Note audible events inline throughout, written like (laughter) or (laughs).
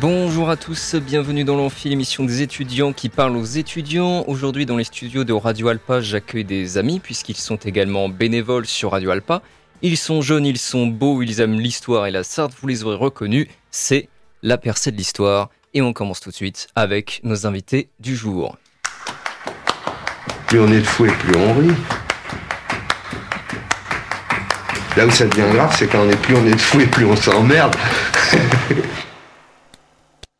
Bonjour à tous, bienvenue dans l'Amphi, l'émission des étudiants qui parlent aux étudiants. Aujourd'hui, dans les studios de Radio Alpa, j'accueille des amis puisqu'ils sont également bénévoles sur Radio Alpa. Ils sont jeunes, ils sont beaux, ils aiment l'histoire et la Sarthe, vous les aurez reconnus. C'est la percée de l'histoire. Et on commence tout de suite avec nos invités du jour. Plus on est de fou et plus on rit. Là où ça devient grave, c'est quand on est plus on est de fou et plus on s'emmerde. (laughs)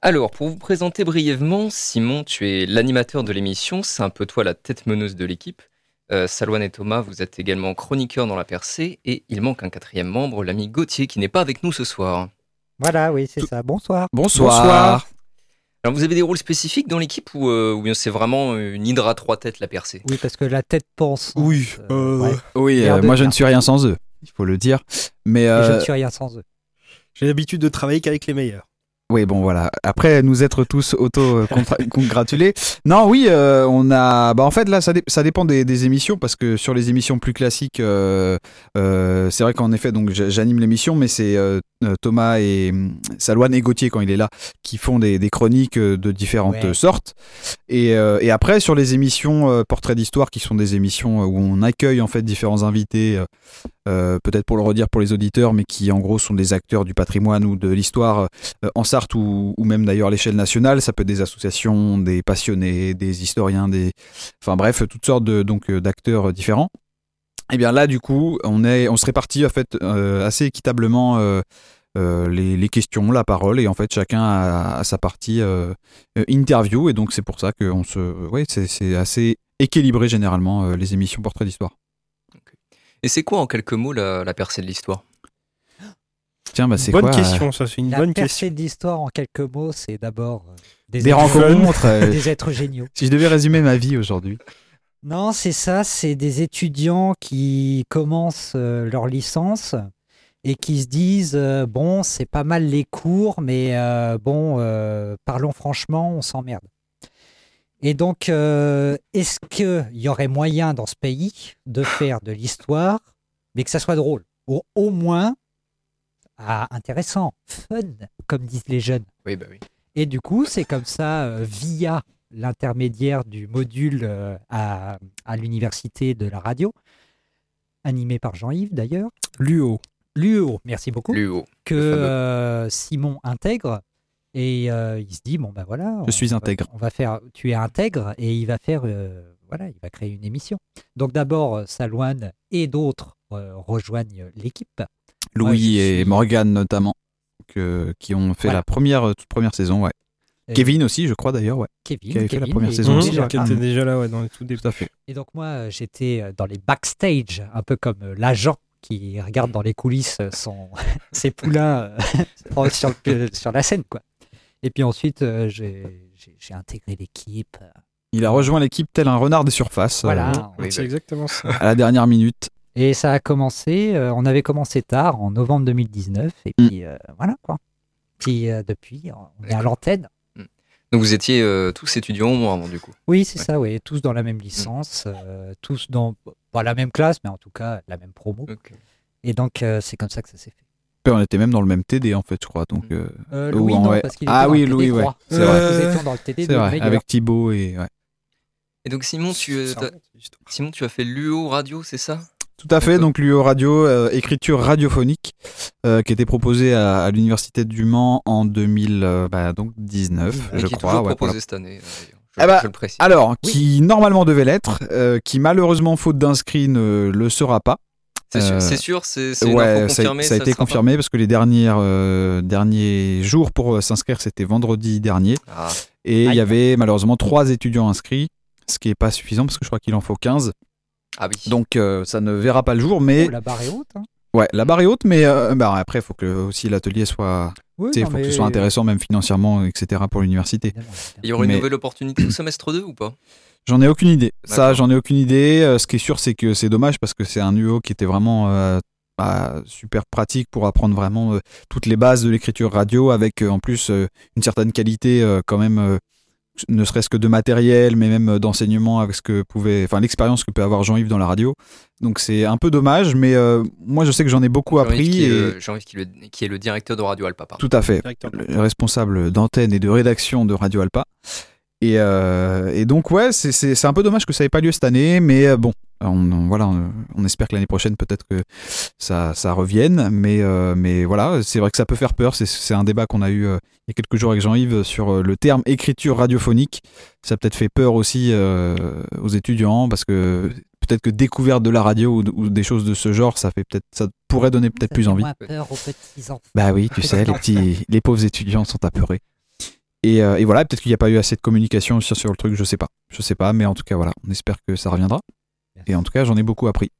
Alors, pour vous présenter brièvement, Simon, tu es l'animateur de l'émission, c'est un peu toi la tête meneuse de l'équipe. Euh, Salouane et Thomas, vous êtes également chroniqueurs dans la percée, et il manque un quatrième membre, l'ami Gauthier, qui n'est pas avec nous ce soir. Voilà, oui, c'est ça. Bonsoir. Bonsoir. Alors, vous avez des rôles spécifiques dans l'équipe ou, euh, ou bien c'est vraiment une hydre à trois têtes la percée? Oui, parce que la tête pense. Oui, euh, ouais. oui L'air euh, de moi je ne suis rien sans eux, il faut le dire. Mais je euh, ne suis rien sans eux. J'ai l'habitude de travailler qu'avec les meilleurs. Oui, bon voilà. Après nous être tous auto-congratulés. non, oui, euh, on a. Bah en fait là, ça, dé- ça dépend des, des émissions parce que sur les émissions plus classiques, euh, euh, c'est vrai qu'en effet, donc j'a- j'anime l'émission, mais c'est Thomas et hum, Salouane et Gauthier quand il est là qui font des, des chroniques de différentes Ouais. sortes. Et, et après sur les émissions portraits d'histoire, qui sont des émissions où on accueille en fait différents invités. peut-être pour le redire pour les auditeurs, mais qui en gros sont des acteurs du patrimoine ou de l'histoire en Sarthe ou, ou même d'ailleurs à l'échelle nationale. Ça peut être des associations, des passionnés, des historiens, des, enfin bref, toutes sortes de, donc euh, d'acteurs euh, différents. Et bien là, du coup, on est, on se répartit en fait euh, assez équitablement. les, questions, la parole, et en fait chacun a, sa partie interview, et donc c'est pour ça que on se, ouais, c'est assez équilibré généralement les émissions portraits d'histoire. Et c'est quoi en quelques mots la percée de l'histoire? Tiens, bah c'est bonne quoi euh, question, ça, c'est une La bonne percée question. d'histoire en quelques mots, c'est d'abord euh, des, Des êtres- rencontres. euh, (laughs) des êtres géniaux. si je devais résumer ma vie aujourd'hui. Non, c'est ça, c'est des étudiants qui commencent leur licence et qui se disent euh, bon, c'est pas mal les cours, mais euh, bon, euh, parlons franchement, on s'emmerde. Et donc, euh, est-ce qu'il y aurait moyen dans ce pays de faire de l'histoire, mais que ça soit drôle, ou au moins ah, intéressant, fun, comme disent les jeunes Oui, bah oui. et du coup, c'est comme ça, euh, via l'intermédiaire du module euh, à, à l'université de la radio, animé par Jean-Yves d'ailleurs, L'UO. l'UEO, merci beaucoup, L'UO. que euh, Simon intègre. Et euh, il se dit, bon ben voilà. Je on suis intègre. On va faire, tu es intègre et il va faire, euh, voilà, il va créer une émission. Donc d'abord, Salouane et d'autres euh, rejoignent l'équipe. Louis Ouais, et Morgane notamment, que- qui ont fait la première, euh, toute première saison. Ouais. Et Kevin aussi, je crois d'ailleurs. Ouais. Kevin, qui avait fait la Kevin première saison aussi, déjà qui était déjà là ouais, dans les tout débuts. Tout à fait. Et donc moi, euh, j'étais euh, dans les backstage, un peu comme l'agent qui regarde dans les coulisses son, (laughs) ses poulains (laughs) sur, le- sur la scène. quoi. Et puis ensuite, j'ai intégré l'équipe. Il a rejoint l'équipe tel un renard des surfaces Voilà. C'est bah. exactement ça. à la dernière minute. Et ça a commencé, euh, on avait commencé tard, en novembre 2019. Et Mm. puis euh, voilà quoi. Puis euh, depuis, on est à l'antenne. Donc vous étiez euh, tous étudiants au moins avant du coup. Oui, c'est Ouais. ça, oui. Tous dans la même licence, euh, tous dans, pas la même classe, mais en tout cas la même promo. Et donc euh, c'est comme ça que ça s'est fait. Puis on était même dans le même TD en fait, je crois. Donc, euh, Euh, Ou Louis, non, ouais. parce qu'il Ah était oui, dans le Louis, TD3. ouais, c'est Euh, vrai. Nous étions dans le TD de vrai, avec Thibaut et. ouais. Et donc Simon, tu, euh. Simon, tu as fait l'UO radio, c'est ça? Tout à fait, donc l'UO Radio, euh, écriture radiophonique, euh, qui était proposée à, à l'Université du Mans en 2019, bah, donc 19, Et je qui est crois. toujours ouais, proposé voilà. cette année. euh. Je, Ah bah, je le précise. Alors, qui normalement devait l'être, euh, qui malheureusement, faute d'inscrits, ne le sera pas. c'est sûr, euh, c'est sûr, c'est c'est une Ouais, ça, confirmée. ça a été pas- confirmé parce que les dernières, euh, derniers jours pour euh, s'inscrire, c'était vendredi dernier. Ah, Et il y avait malheureusement trois étudiants inscrits, ce qui n'est pas suffisant parce que je crois qu'il en faut 15. Ah oui. Donc euh, ça ne verra pas le jour, mais Oh, la barre est haute. hein. Ouais, la barre est haute, mais euh, bah, après, il faut que aussi l'atelier soit. Oui, Il non, faut que ce soit intéressant, même financièrement, etc., pour l'université. Il y aura une Mais- nouvelle opportunité au semestre 2 ou pas? J'en ai aucune idée. Ça, j'en ai aucune idée. Euh, ce qui est sûr, c'est que c'est dommage parce que c'est un UO qui était vraiment euh, bah, super pratique pour apprendre vraiment euh, toutes les bases de l'écriture radio avec euh, en plus euh, une certaine qualité euh, quand même, euh, ne serait-ce que de matériel, mais même euh, d'enseignement avec ce que pouvait, enfin l'expérience que peut avoir Jean-Yves dans la radio. Donc c'est un peu dommage, mais euh, moi je sais que j'en ai beaucoup appris. qui, est et- le- Jean-Yves qui, le- qui est le directeur de Radio Alpa. pardon. Tout à fait le responsable d'antenne et de rédaction de Radio Alpa. Et, euh, et donc, ouais, c'est- un peu dommage que ça n'ait pas lieu cette année, mais euh, bon, on, on- voilà, on, on espère que l'année prochaine, peut-être que ça, ça revienne. Mais, euh, mais voilà, c'est vrai que ça peut faire peur. C'est- un débat qu'on a eu euh, il y a quelques jours avec Jean-Yves sur le terme écriture radiophonique. Ça peut-être fait peur aussi aux étudiants parce que peut-être que découverte de la radio ou, ou des choses de ce genre, ça fait peut-être, ça pourrait donner peut-être plus envie. peur aux petits enfants. Bah oui, tu sais, les petits, (laughs) les pauvres étudiants sont apeurés. Et, euh, et voilà, peut-être qu'il n'y a pas eu assez de communication sur, sur le truc, je sais pas. Je sais pas, mais en tout cas, voilà, on espère que ça reviendra. Et en tout cas, j'en ai beaucoup appris.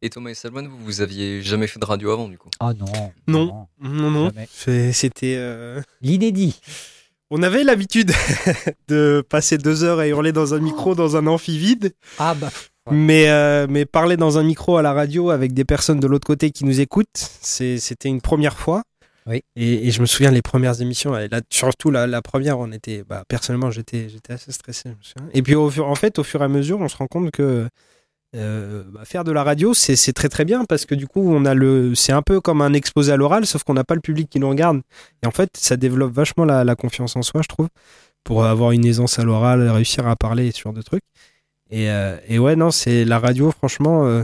Et Thomas et Salman, vous, vous aviez jamais fait de radio avant du coup? Ah non. Non. Non, non. C'est- C'était. euh, L'inédit. On avait l'habitude (laughs) de passer deux heures à hurler dans un micro dans un amphi vide, Ah bah. Ouais. mais, euh, mais parler dans un micro à la radio avec des personnes de l'autre côté qui nous écoutent, c'était une première fois. Oui. Et, et je me souviens les premières émissions, et là, surtout la, première, on était, bah, personnellement, j'étais, j'étais assez stressé. Et puis, au, fur- en fait, au fur et à mesure, on se rend compte que euh, bah, faire de la radio, c'est, très très bien parce que du coup, on a le, c'est un peu comme un exposé à l'oral, sauf qu'on n'a pas le public qui nous regarde. Et en fait, ça développe vachement la, la confiance en soi, je trouve, pour avoir une aisance à l'oral, réussir à parler, ce genre de trucs. Et, euh, et ouais, non, c'est la radio, franchement, euh,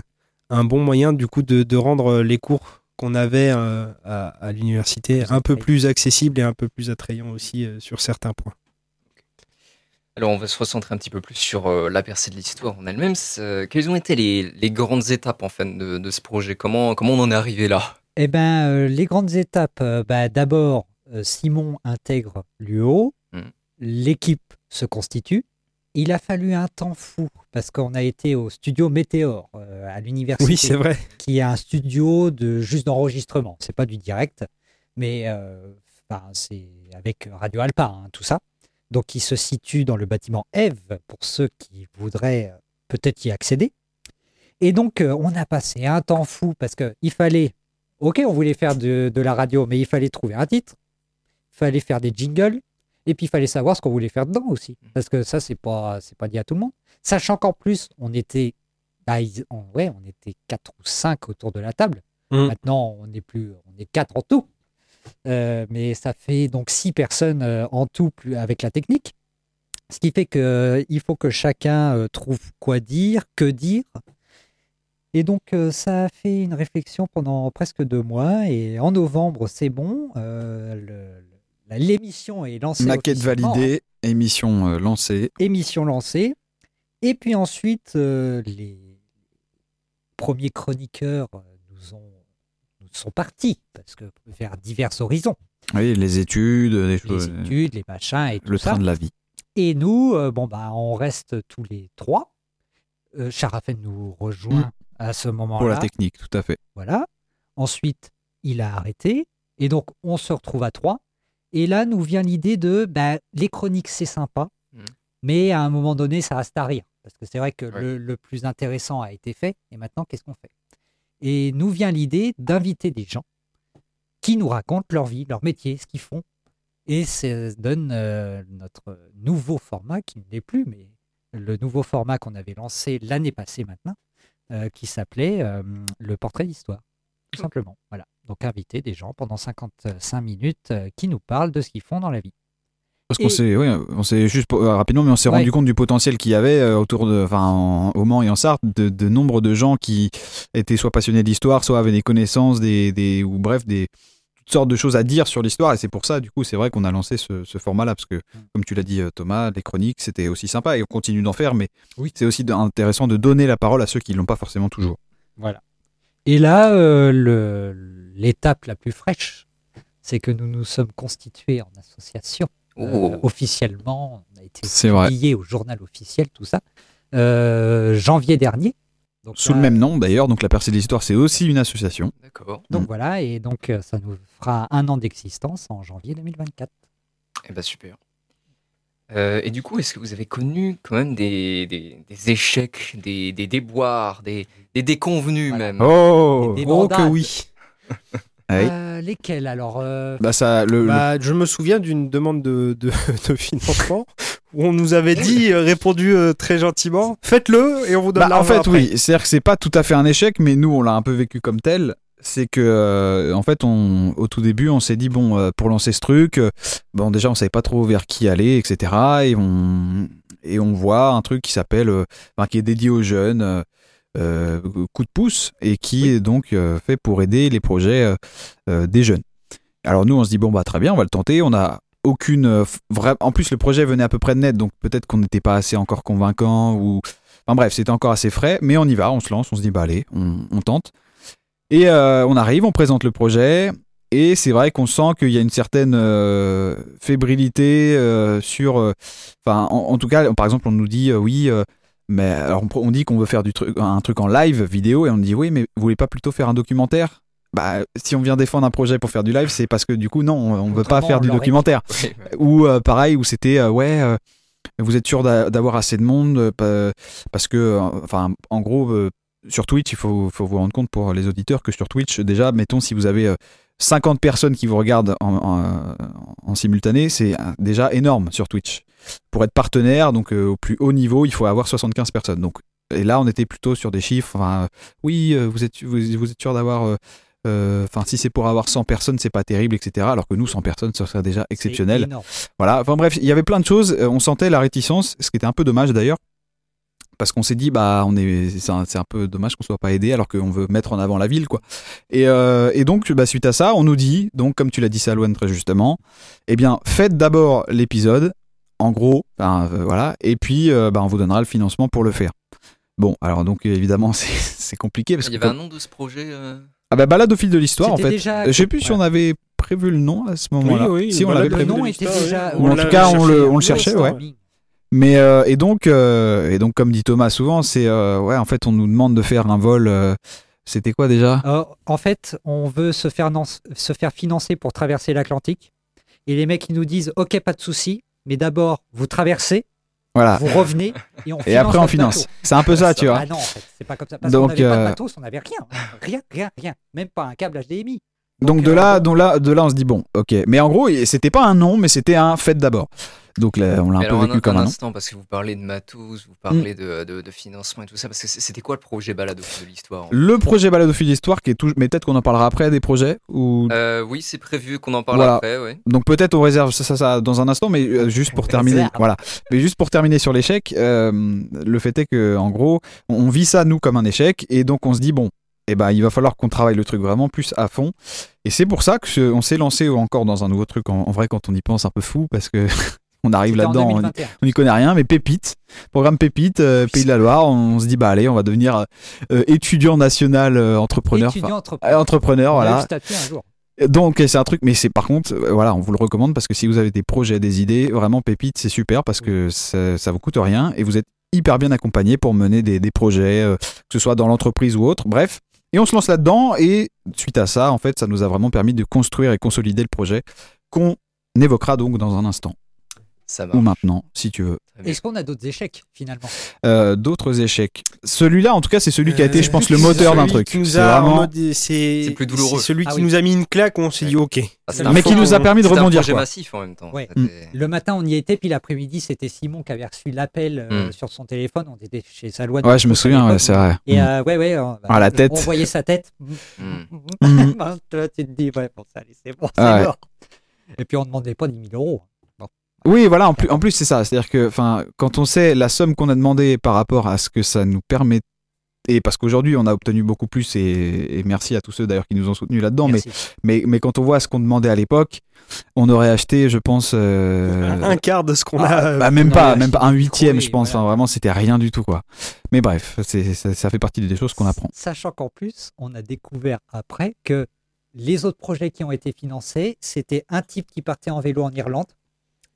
un bon moyen du coup de rendre les cours qu'on avait euh, à, à l'université un peu plus accessibles et un peu plus attrayants aussi euh, sur certains points. Alors on va se recentrer un petit peu plus sur euh, la percée de l'histoire en elle-même. Quelles ont été les, les grandes étapes en fait de, de ce projet? Comment, comment on en est arrivé là? Eh ben, euh, les grandes étapes, euh, bah, d'abord, euh, Simon intègre l'UO, Mm. l'équipe se constitue. Il a fallu un temps fou parce qu'on a été au studio Météor euh, à l'université, Oui, c'est vrai. qui est un studio de juste d'enregistrement. C'est pas du direct, mais euh, c'est avec Radio Alpa, hein, tout ça. Donc, il se situe dans le bâtiment Eve pour ceux qui voudraient euh, peut-être y accéder. Et donc, on a passé un temps fou parce qu'il fallait, ok, on voulait faire de, de la radio, mais il fallait trouver un titre, il fallait faire des jingles, et puis il fallait savoir ce qu'on voulait faire dedans aussi. Parce que ça, c'est pas, c'est pas dit à tout le monde. Sachant qu'en plus, on était, bah, ils- on- ouais, on était quatre ou cinq autour de la table. Mm. Maintenant, on est plus, on est quatre en tout. Euh, mais ça fait donc six personnes euh, en tout plus avec la technique. Ce qui fait que euh, il faut que chacun trouve quoi dire, que dire. Et donc, ça a fait une réflexion pendant presque deux mois. Et en novembre, c'est bon. le- L'émission est lancée. Maquette validée, émission euh, lancée. hein. Émission lancée. Et puis ensuite, euh, les premiers chroniqueurs euh, nous, ont, nous sont partis parce que vers divers horizons. Oui, les études, les Les choses, études, les machins et tout le ça. train de la vie. Et nous, euh, bon, bah, on reste tous les trois. Charafen nous rejoint à ce Pour la moment-là. technique, tout à fait. Voilà. Ensuite, il a arrêté. Et donc, on se retrouve à trois. Et là, nous vient l'idée de bah, les chroniques, c'est sympa. Mhm. Mais à un moment donné, ça reste à rire. Parce que c'est vrai que Ouais. le, le plus intéressant a été fait. Et maintenant, qu'est-ce qu'on fait? Et nous vient l'idée d'inviter des gens qui nous racontent leur vie, leur métier, ce qu'ils font. Et ça donne euh, notre nouveau format, qui ne l'est plus, mais le nouveau format qu'on avait lancé l'année passée maintenant, euh, qui s'appelait euh, le portrait d'histoire. Tout simplement. Voilà. Donc inviter des gens pendant 55 minutes euh, qui nous parlent de ce qu'ils font dans la vie. Parce qu'on s'est, oui, on s'est juste euh, rapidement, mais on s'est Ouais. rendu compte du potentiel qu'il y avait euh, autour de, enfin, en- au Mans et en Sarthe, de, de nombre de gens qui étaient soit passionnés d'histoire, soit avaient des connaissances, des, des, ou bref, des toutes sortes de choses à dire sur l'histoire. Et c'est pour ça, du coup, c'est vrai qu'on a lancé ce, ce format-là, parce que, comme tu l'as dit, Thomas, les chroniques, c'était aussi sympa et on continue d'en faire, mais Oui. c'est aussi intéressant de donner la parole à ceux qui l'ont pas forcément toujours. Voilà. Et là, euh, le- l'étape la plus fraîche, c'est que nous nous sommes constitués en association. Euh, Oh. officiellement, on a été C'est vrai. publié au journal officiel, tout ça, euh, janvier dernier. Donc, Sous le même nom d'ailleurs, donc la percée de l'histoire, c'est aussi une association. D'accord. Donc voilà, et donc ça nous fera un an d'existence en janvier 2024. Eh ben super. Euh, et du coup, est-ce que vous avez connu quand même des, des, des échecs, des, des déboires, des, des déconvenus Voilà. même? Oh Des Oh que oui. (laughs) Ah. Euh, lesquels alors euh, Bah ça, le, le- Bah, je me souviens d'une demande de, de, (laughs) de financement où on nous avait dit, euh, répondu euh, très gentiment, faites-le et on vous donne Bah, en fait, après. oui, c'est-à-dire que c'est pas tout à fait un échec, mais nous, on l'a un peu vécu comme tel. C'est que, euh, en fait, on, au tout début, on s'est dit, bon, euh, pour lancer ce truc, euh, bon, déjà, on savait pas trop vers qui aller, etc. Et on, et on voit un truc qui s'appelle, enfin, qui est dédié aux jeunes, coup de pouce, et qui est donc fait pour aider les projets des jeunes. Alors nous, on se dit, bon, bah, très bien, on va le tenter. On a aucune vraie... En plus, le projet venait à peu près de net, donc peut-être qu'on n'était pas assez encore convaincant ou Enfin bref, c'était encore assez frais, mais on y va, on se lance, on se dit bah allez, on, on tente. Et euh, on arrive, on présente le projet, et c'est vrai qu'on sent qu'il y a une certaine euh, fébrilité euh, sur. Enfin, en, en tout cas, par exemple, on nous dit oui, mais alors on, on dit qu'on veut faire du truc, un truc en live vidéo, et on dit oui, mais vous voulez pas plutôt faire un documentaire? Bah, si on vient défendre un projet pour faire du live, c'est parce que du coup, non, on on veut pas faire du documentaire (laughs) Ouais, ouais. ou euh, pareil où c'était euh, ouais euh, vous êtes sûr d'a- d'avoir assez de monde pa- parce que enfin en gros sur Twitch il faut, faut vous rendre compte pour les auditeurs que sur Twitch déjà mettons si vous avez euh, 50 personnes qui vous regardent en, en- en simultané c'est euh, déjà énorme sur Twitch pour être partenaire donc euh, au plus haut niveau il faut avoir 75 personnes donc et là on était plutôt sur des chiffres enfin, euh, oui euh, vous êtes vous, vous êtes sûr d'avoir euh, euh, Enfin, si c'est pour avoir 100 personnes, c'est pas terrible, etc. Alors que nous, 100 personnes, ce serait déjà exceptionnel. Voilà, enfin bref, il y avait plein de choses. Euh, On sentait la réticence, ce qui était un peu dommage d'ailleurs. Parce qu'on s'est dit, bah, on est, c'est un, c'est un peu dommage qu'on soit pas aidé alors qu'on veut mettre en avant la ville, quoi. Et, euh, et donc, bah, suite à ça, on nous dit, donc, comme tu l'as dit, Salouane, très justement, eh bien, faites d'abord l'épisode, en gros, euh, voilà, et puis, euh, bah, on vous donnera le financement pour le faire. Bon, alors, donc, évidemment, (laughs) c'est compliqué parce Il y avait un nom de ce projet euh, Ah, bah, balade au fil de l'histoire, en fait. déjà- Je sais plus si on avait prévu le nom à ce moment-là. oui, si on l'avait au Le prévu. nom était déjà. oui. Ou en tout cas, on le, on le cherchait, ouais. Mais euh, et donc euh, et donc comme dit Thomas souvent, c'est euh, ouais en fait on nous demande de faire un vol. C'était quoi déjà? En fait, on veut se faire, se faire financer pour traverser l'Atlantique. Et les mecs, ils nous disent Ok, pas de souci, mais d'abord, vous traversez, Voilà. vous revenez, et on (laughs) Et après on finance. C'est un peu ça, tu vois. Ah non, en fait, c'est pas comme ça. Parce Donc, qu'on n'avait pas de matos, on n'avait rien. Rien, rien, rien. Même pas un câble HDMI. Donc de euh, là, bon, donc là, de là, on se dit bon, ok. Mais en gros, c'était pas un nom, mais c'était un fait d'abord. Donc là, on l'a un peu alors, vécu un, comme un un nom. instant, parce que vous parlez de matos, vous Mm. parlez de, de, de financement et tout ça, parce que c'était quoi le projet balado de l'histoire en fait Le projet Balade au fil d'histoire qui est tout, mais peut-être qu'on en parlera après des projets ou Euh, Oui, c'est prévu qu'on en parle Voilà. après, ouais. donc peut-être on réserve ça, ça, ça dans un instant, mais euh, juste pour terminer, voilà. Mais juste pour terminer sur l'échec, euh, le fait est que en gros, on vit ça nous comme un échec et donc on se dit bon, eh ben il va falloir qu'on travaille le truc vraiment plus à fond. Et c'est pour ça que ce- on s'est lancé encore dans un nouveau truc. En, en vrai, quand on y pense, un peu fou parce que (laughs) on arrive là-dedans, on, 2021. on n'y connaît rien, mais Pépite, programme Pépite, euh, Pays de la Loire, on se dit bah allez, on va devenir euh, étudiant national euh, entrepreneur. Étudiant entrepreneur. entrepreneur, voilà. un jour. Donc c'est un truc, mais c'est par contre, voilà, on vous le recommande parce que si vous avez des projets, des idées, vraiment Pépite, c'est super parce que ça, ça vous coûte rien et vous êtes hyper bien accompagné pour mener des, des projets, euh, que ce soit dans l'entreprise ou autre. Bref, et on se lance là-dedans et suite à ça, en fait, ça nous a vraiment permis de construire et consolider le projet qu'on évoquera donc dans un instant Ça ou maintenant, si tu veux. Est-ce qu'on a d'autres échecs finalement? Euh, D'autres échecs. Celui-là, en tout cas, c'est celui qui a été, Euh, je pense, le moteur d'un truc. C'est vraiment, C'est C'est plus douloureux. c'est celui Ah qui oui. nous a mis une claque, on s'est dit ok. Ah, c'est Mais qui nous a permis de rebondir. un projet quoi. massif en même temps. Ouais. C'était- Le matin, on y était, puis l'après-midi, c'était Simon qui avait reçu l'appel euh, Mm. sur son téléphone. On était chez Salouane. Ouais, je me souviens, ouais, c'est vrai. Et Mm. euh, ouais, ouais. on- Ah, la tête. On voyait sa tête. Mm. Mm. (laughs) Tu te dis, ouais, bon, ça, c'est bon, c'est Ah mort. Et puis, on ne demandait pas 10 000 euros. Oui, voilà, en plus, en plus c'est ça. C'est-à-dire que enfin, quand on sait la somme qu'on a demandé par rapport à ce que ça nous permet, et parce qu'aujourd'hui on a obtenu beaucoup plus, et, et merci à tous ceux d'ailleurs qui nous ont soutenus là-dedans, mais, Merci. mais, mais quand on voit ce qu'on demandait à l'époque, on aurait acheté, je pense. euh, Un quart de ce qu'on ah, a. bah, même on pas, même pas un huitième, je pense. voilà. Enfin, vraiment, c'était rien du tout, quoi. Mais bref, c'est, ça, ça fait partie des choses qu'on apprend. Sachant qu'en plus, on a découvert après que les autres projets qui ont été financés, c'était un type qui partait en vélo en Irlande.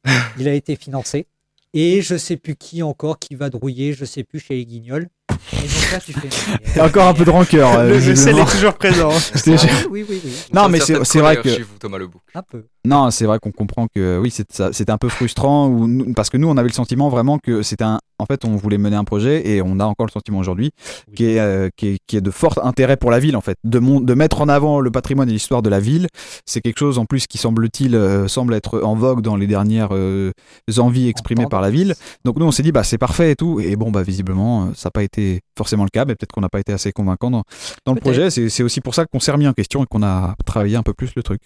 (laughs) Il a été financé. Et je sais plus qui encore qui va drouiller, je sais plus chez les Guignols. Et donc là, tu fais. Il y a encore un peu de rancœur. euh, Le, le sel est toujours présent. Je te jure. Ah oui, oui, oui. Non, mais c'est vrai que chez vous, Thomas Lebouc. Un peu. Non, c'est vrai qu'on comprend que oui, c'était un peu frustrant ou parce que nous, on avait le sentiment vraiment que c'était un. En fait, on voulait mener un projet et on a encore le sentiment aujourd'hui Oui. qui est euh, qui est qui est de fort intérêt pour la ville en fait, de mon, de mettre en avant le patrimoine et l'histoire de la ville. C'est quelque chose en plus qui semble-t-il euh, semble être en vogue dans les dernières euh, envies exprimées par la ville. Donc nous, on s'est dit bah c'est parfait et tout. Et bon bah visiblement, ça n'a pas été forcément le cas, mais peut-être qu'on n'a pas été assez convaincant dans, dans le projet. C'est aussi pour ça qu'on s'est remis en question et qu'on a travaillé un peu plus le truc.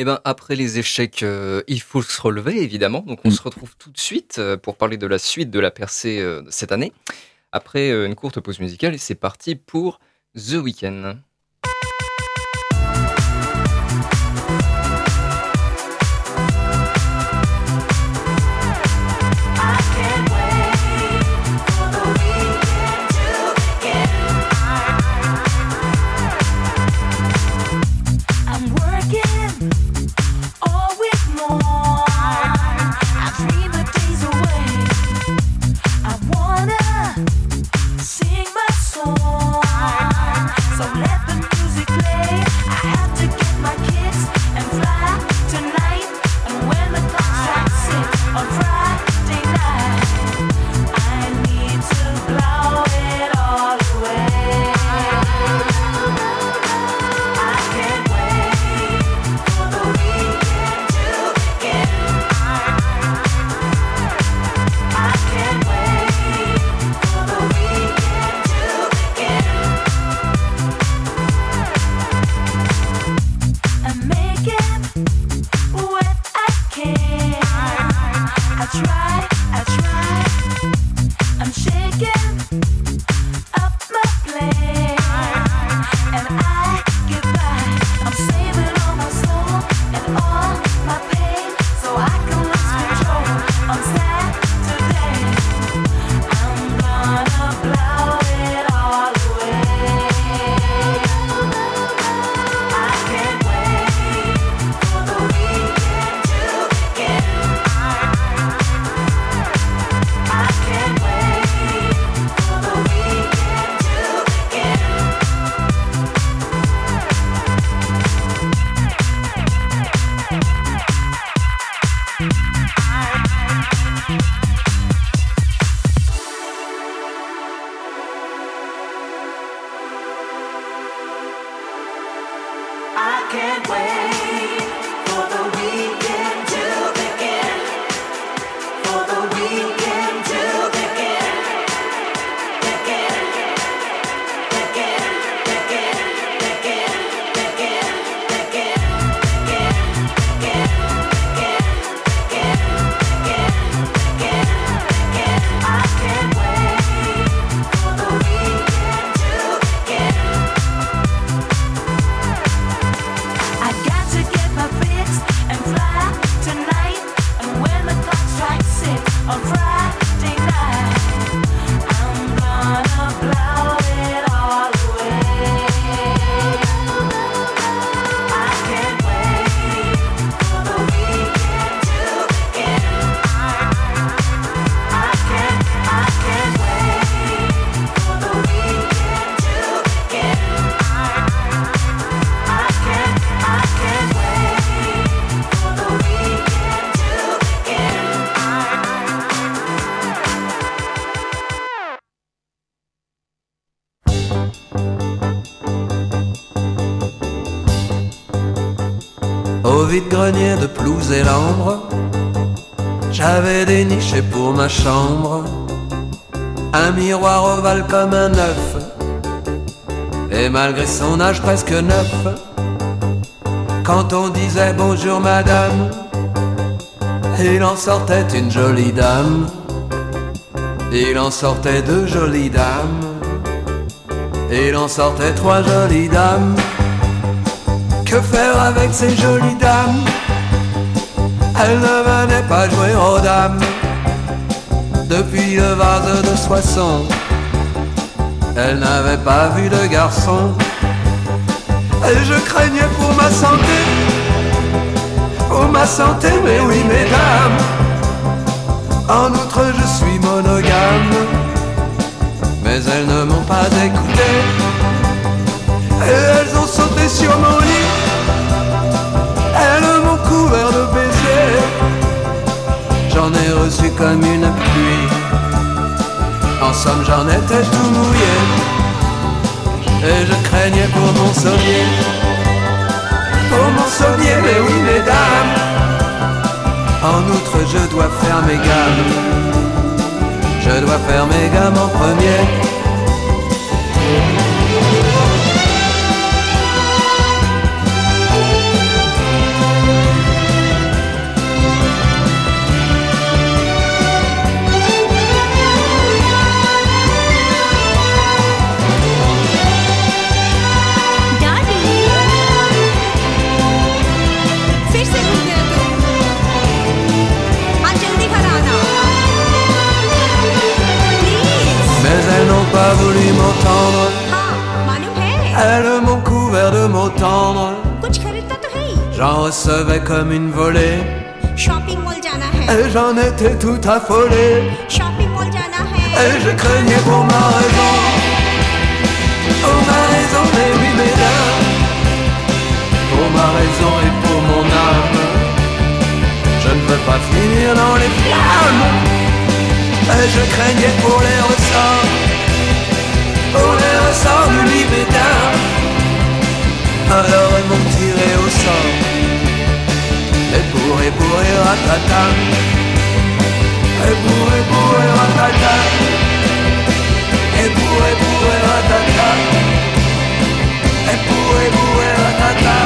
Eh ben, après les échecs, euh, il faut se relever, évidemment. Donc, on Mm. se retrouve tout de suite euh, pour parler de la suite de la percée euh, de cette année. Après euh, une courte pause musicale, et c'est parti pour The Weeknd. Vide-grenier de pelouse et l'ambre, j'avais déniché pour ma chambre un miroir ovale comme un œuf. Et malgré son âge presque neuf, quand on disait bonjour madame, il en sortait une jolie dame. Il en sortait deux jolies dames. Il en sortait trois jolies dames. Que faire avec ces jolies dames? Elles ne venaient pas jouer aux dames depuis le vase de 60. Elle n'avait pas vu de garçon. Et je craignais pour ma santé, pour ma santé, mais oui, mesdames. En outre, je suis monogame, mais elles ne m'ont pas écouté. Et elles ont sauté sur mon lit couvert de baisers. J'en ai reçu comme une pluie. En somme, j'en étais tout mouillé. Et je craignais pour mon sommier. Pour mon sommier, mais oui, mesdames. En outre, je dois faire mes gammes. Je dois faire mes gammes en premier. J'en recevais comme une volée. Et j'en étais tout affolé. Et je craignais pour ma raison. Pour ma raison et oui, mesdames. Pour ma raison et pour mon âme. Je ne veux pas finir dans les flammes. Et je craignais pour les ressorts. Pour les ressorts de l'Ibédame. Alors elles m'ont tiré au sort. Et pour et pour et ratata. Et pour et pour et ratata. Et pour et pour et ratata. Et pour et pour et ratata.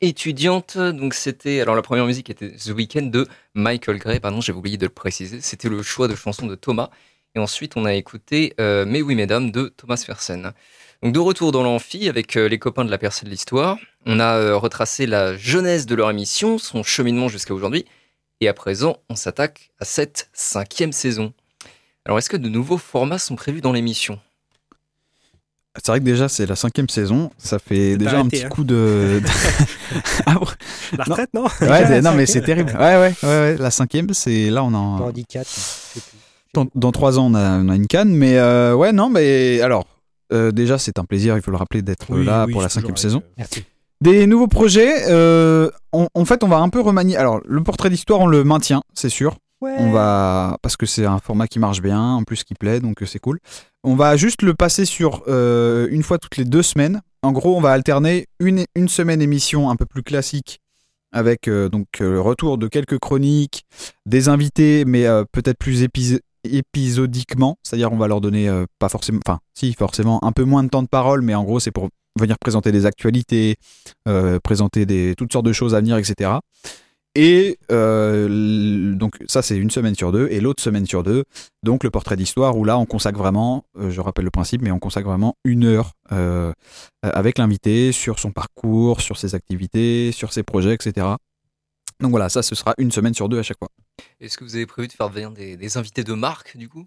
Étudiante. Donc c'était, alors la première musique était The Weeknd de Michael Gray, pardon, j'ai oublié de le préciser. C'était le choix de chanson de Thomas. Et ensuite on a écouté euh, Mais oui mesdames de Thomas Fersen. Donc de retour dans l'amphi avec euh, les copains de la percée de l'histoire. On a euh, retracé la jeunesse de leur émission, son cheminement jusqu'à aujourd'hui. Et à présent, on s'attaque à cette cinquième saison. Alors est-ce que de nouveaux formats sont prévus dans l'émission? C'est vrai que déjà, c'est la cinquième saison. Ça fait déjà un petit hein. coup de. (laughs) (laughs) Ah ouais. La retraite, non, Ouais, mais- non, mais c'est terrible. Ouais, ouais, ouais, ouais. La cinquième, c'est là, on en. Dans, dans trois ans, on a, on a une canne. Mais euh, ouais, non, mais alors. euh, déjà, c'est un plaisir, il faut le rappeler, d'être Oui, là oui, pour la cinquième saison. euh, Merci. Des nouveaux projets, euh, on- en fait, on va un peu remanier. Alors, le portrait d'histoire, on le maintient, c'est sûr. On va parce que c'est un format qui marche bien, en plus qui plaît, donc euh, c'est cool. On va juste le passer sur euh, une fois toutes les deux semaines. En gros, on va alterner une, une semaine émission un peu plus classique avec euh, donc le retour de quelques chroniques, des invités, mais euh, peut-être plus épis- épisodiquement. C'est-à-dire, on va leur donner pas forcément, enfin, si forcément un peu moins de temps de parole, mais en gros, c'est pour venir présenter des actualités, présenter des, toutes sortes de choses à venir, etc. Et euh, donc ça c'est une semaine sur deux et l'autre semaine sur deux donc le portrait d'histoire où là on consacre vraiment, euh, je rappelle le principe, mais on consacre vraiment une heure euh, avec l'invité sur son parcours, sur ses activités, sur ses projets, etc. Donc voilà, ça ce sera une semaine sur deux à chaque fois. Est-ce que vous avez prévu de faire venir des, des invités de marque du coup?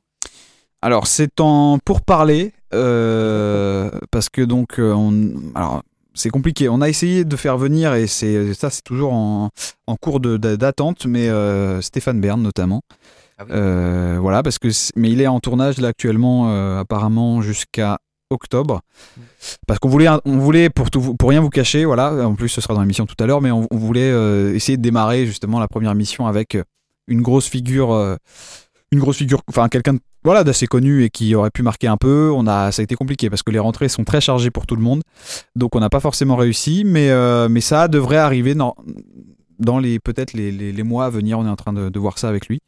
Alors c'est en pour parler parce que donc on alors c'est compliqué. On a essayé de faire venir et c'est ça c'est toujours en, en cours d'attente, mais euh, Stéphane Bern notamment. Ah oui. Euh, voilà parce que mais il est en tournage là actuellement euh, apparemment jusqu'à octobre parce qu'on voulait on voulait pour tout pour rien vous cacher voilà en plus ce sera dans l'émission tout à l'heure mais on, on voulait essayer de démarrer justement la première mission avec une grosse figure une grosse figure enfin quelqu'un de- voilà d'assez connu et qui aurait pu marquer un peu. On a ça a été compliqué parce que les rentrées sont très chargées pour tout le monde. Donc on n'a pas forcément réussi mais euh, mais ça devrait arriver dans dans les peut-être les, les, mois à venir. On est en train de, voir ça avec lui.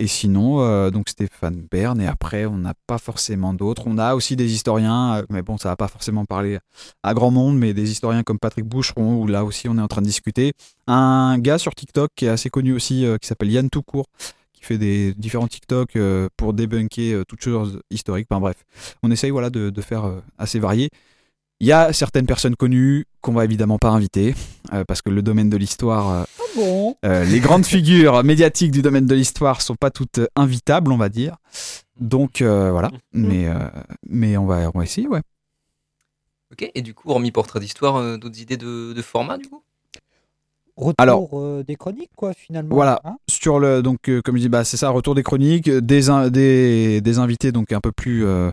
Et sinon, euh, donc Stéphane Bern, et après, on n'a pas forcément d'autres. On a aussi des historiens, euh, mais bon, ça va pas forcément parler à grand monde, mais des historiens comme Patrick Boucheron, où là aussi, on est en train de discuter. Un gars sur TikTok qui est assez connu aussi, qui s'appelle Yann Toucourt, qui fait des différents TikTok euh, pour débunker euh, toutes choses historiques. Enfin bref, on essaye voilà, de, de faire euh, assez varié. Il y a certaines personnes connues qu'on va évidemment pas inviter, euh, parce que le domaine de l'histoire, euh, Ah bon? euh, les grandes (laughs) figures médiatiques du domaine de l'histoire sont pas toutes invitables, on va dire. Donc euh, voilà, mais, euh, mais on, va, on va essayer, ouais. Ok, et du coup, hormis portrait d'histoire, euh, d'autres idées de, de format du coup? Retour Alors- euh, des chroniques, quoi, finalement. Voilà. hein Sur le, donc, euh, comme je dis, bah, c'est ça, retour des chroniques, des, in- des, des invités donc un peu plus euh,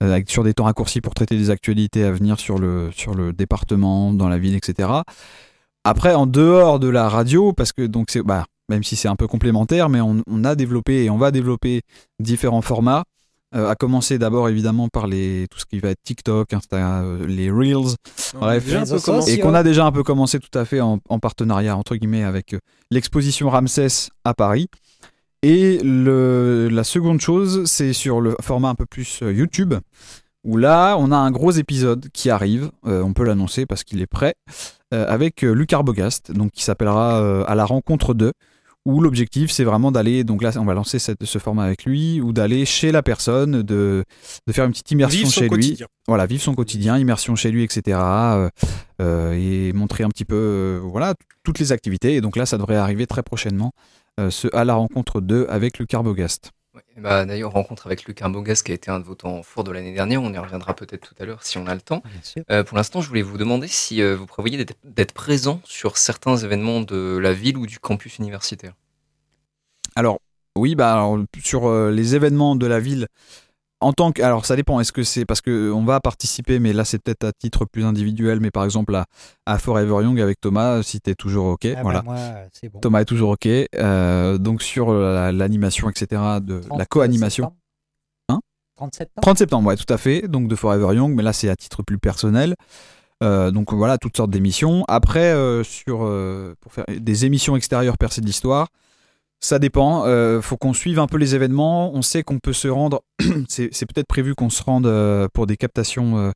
avec- sur des temps raccourcis pour traiter des actualités à venir sur le, sur le département, dans la ville, etc. Après, en dehors de la radio, parce que donc c'est, bah, même si c'est un peu complémentaire, mais on, on a développé et on va développer différents formats. Euh, à commencer d'abord évidemment par les, tout ce qui va être TikTok, Insta, euh, les Reels, Bref. Et qu'on a déjà un peu commencé tout à fait en, en partenariat entre guillemets avec euh, l'exposition Ramsès à Paris. Et le, la seconde chose, c'est sur le format un peu plus YouTube, où là, on a un gros épisode qui arrive, euh, on peut l'annoncer parce qu'il est prêt, euh, avec Luc Arbogast, donc qui s'appellera euh, À la rencontre d'eux, où l'objectif, c'est vraiment d'aller, donc là, on va lancer cette- ce format avec lui, ou d'aller chez la personne, de, de faire une petite immersion Vivre son chez lui quotidien. voilà, vivre son quotidien, immersion chez lui, etc. euh, euh, et montrer un petit peu, euh, voilà, toutes les activités. Et donc là, ça devrait arriver très prochainement, ce à la rencontre 2 avec le Carbogast. Ouais, bah, D'ailleurs, rencontre avec Luc Arbogas qui a été un de vos temps forts de l'année dernière, on y reviendra peut-être tout à l'heure si on a le temps. Euh, pour l'instant, je voulais vous demander si euh, vous prévoyez d'être- d'être présent sur certains événements de la ville ou du campus universitaire. Alors, oui, bah, alors, sur euh, les événements de la ville, en tant que. Alors, ça dépend. Est-ce que c'est parce qu'on va participer, mais là, c'est peut-être à titre plus individuel, mais par exemple à, à Forever Young avec Thomas, si tu es toujours OK. Ah bah, voilà. moi, c'est bon. Thomas est toujours OK. Euh, donc, sur la- l'animation, etc., de 30 la co-animation. septembre. Hein 30 septembre 30 septembre, ouais, tout à fait. Donc de Forever Young, mais là c'est à titre plus personnel. Euh, donc voilà, toutes sortes d'émissions. Après, euh, sur, euh, pour faire des émissions extérieures percées de l'histoire, ça dépend. Euh, faut qu'on suive un peu les événements. On sait qu'on peut se rendre. (clears throat) c'est peut-être prévu qu'on se rende euh, pour des captations euh,